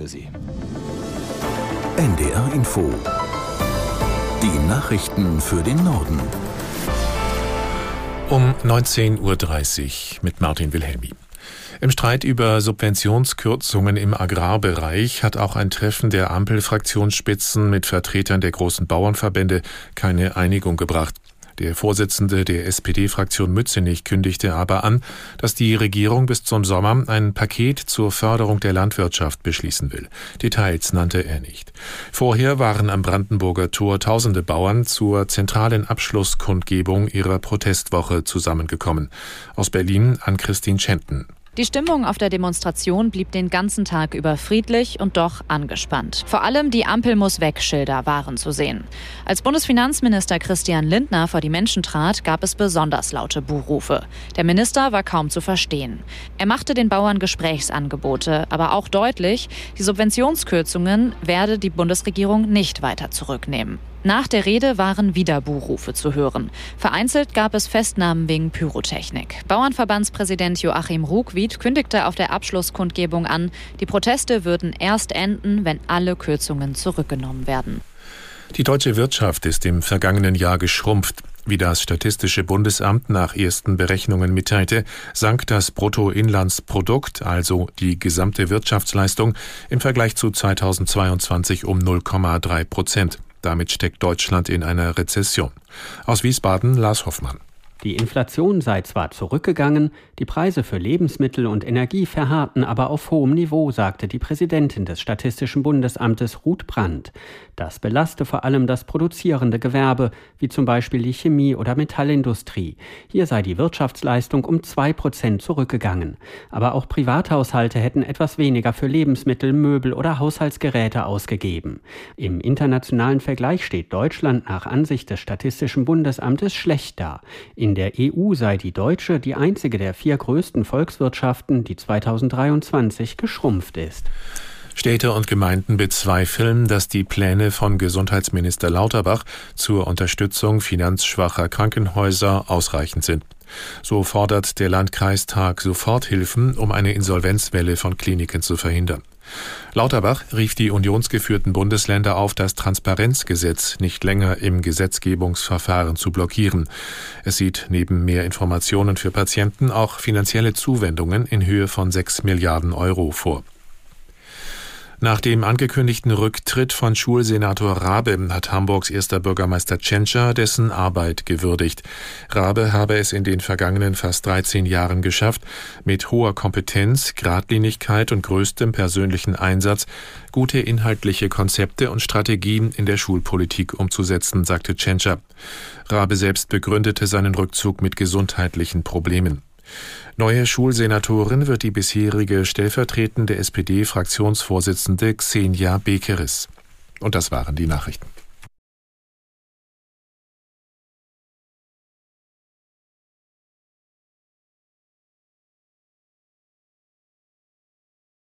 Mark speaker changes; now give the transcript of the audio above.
Speaker 1: für Sie.
Speaker 2: NDR Info. Die Nachrichten für den Norden.
Speaker 3: Um 19.30 Uhr mit Martin Wilhelmi. Im Streit über Subventionskürzungen im Agrarbereich hat auch ein Treffen der Ampelfraktionsspitzen mit Vertretern der großen Bauernverbände keine Einigung gebracht. Der Vorsitzende der SPD-Fraktion Mützenich kündigte aber an, dass die Regierung bis zum Sommer ein Paket zur Förderung der Landwirtschaft beschließen will. Details nannte er nicht. Vorher waren am Brandenburger Tor tausende Bauern zur zentralen Abschlusskundgebung ihrer Protestwoche zusammengekommen. Aus Berlin an Christine Schenten.
Speaker 4: Die Stimmung auf der Demonstration blieb den ganzen Tag über friedlich und doch angespannt. Vor allem die Ampel muss weg Schilder waren zu sehen. Als Bundesfinanzminister Christian Lindner vor die Menschen trat, gab es besonders laute Buhrufe. Der Minister war kaum zu verstehen. Er machte den Bauern Gesprächsangebote, aber auch deutlich, die Subventionskürzungen werde die Bundesregierung nicht weiter zurücknehmen. Nach der Rede waren wieder Buhrufe zu hören. Vereinzelt gab es Festnahmen wegen Pyrotechnik. Bauernverbandspräsident Joachim Ruckwied kündigte auf der Abschlusskundgebung an, die Proteste würden erst enden, wenn alle Kürzungen zurückgenommen werden.
Speaker 3: Die deutsche Wirtschaft ist im vergangenen Jahr geschrumpft. Wie das Statistische Bundesamt nach ersten Berechnungen mitteilte, sank das Bruttoinlandsprodukt, also die gesamte Wirtschaftsleistung, im Vergleich zu 2022 um 0,3 Prozent. Damit steckt Deutschland in einer Rezession. Aus Wiesbaden Lars Hoffmann.
Speaker 5: Die Inflation sei zwar zurückgegangen, die Preise für Lebensmittel und Energie verharrten aber auf hohem Niveau, sagte die Präsidentin des Statistischen Bundesamtes Ruth Brandt. Das belaste vor allem das produzierende Gewerbe, wie zum Beispiel die Chemie- oder Metallindustrie. Hier sei die Wirtschaftsleistung um zwei Prozent zurückgegangen. Aber auch Privathaushalte hätten etwas weniger für Lebensmittel, Möbel oder Haushaltsgeräte ausgegeben. Im internationalen Vergleich steht Deutschland nach Ansicht des Statistischen Bundesamtes schlecht da. In in der EU sei die deutsche die einzige der vier größten Volkswirtschaften, die 2023 geschrumpft ist.
Speaker 3: Städte und Gemeinden bezweifeln, dass die Pläne von Gesundheitsminister Lauterbach zur Unterstützung finanzschwacher Krankenhäuser ausreichend sind. So fordert der Landkreistag Soforthilfen, um eine Insolvenzwelle von Kliniken zu verhindern. Lauterbach rief die unionsgeführten Bundesländer auf, das Transparenzgesetz nicht länger im Gesetzgebungsverfahren zu blockieren. Es sieht neben mehr Informationen für Patienten auch finanzielle Zuwendungen in Höhe von sechs Milliarden Euro vor. Nach dem angekündigten Rücktritt von Schulsenator Rabe hat Hamburgs erster Bürgermeister Tschentscher dessen Arbeit gewürdigt. Rabe habe es in den vergangenen fast 13 Jahren geschafft, mit hoher Kompetenz, Gradlinigkeit und größtem persönlichen Einsatz gute inhaltliche Konzepte und Strategien in der Schulpolitik umzusetzen, sagte Tschentscher. Rabe selbst begründete seinen Rückzug mit gesundheitlichen Problemen. Neue Schulsenatorin wird die bisherige stellvertretende SPD-Fraktionsvorsitzende Xenia Bekeris. Und das waren die Nachrichten.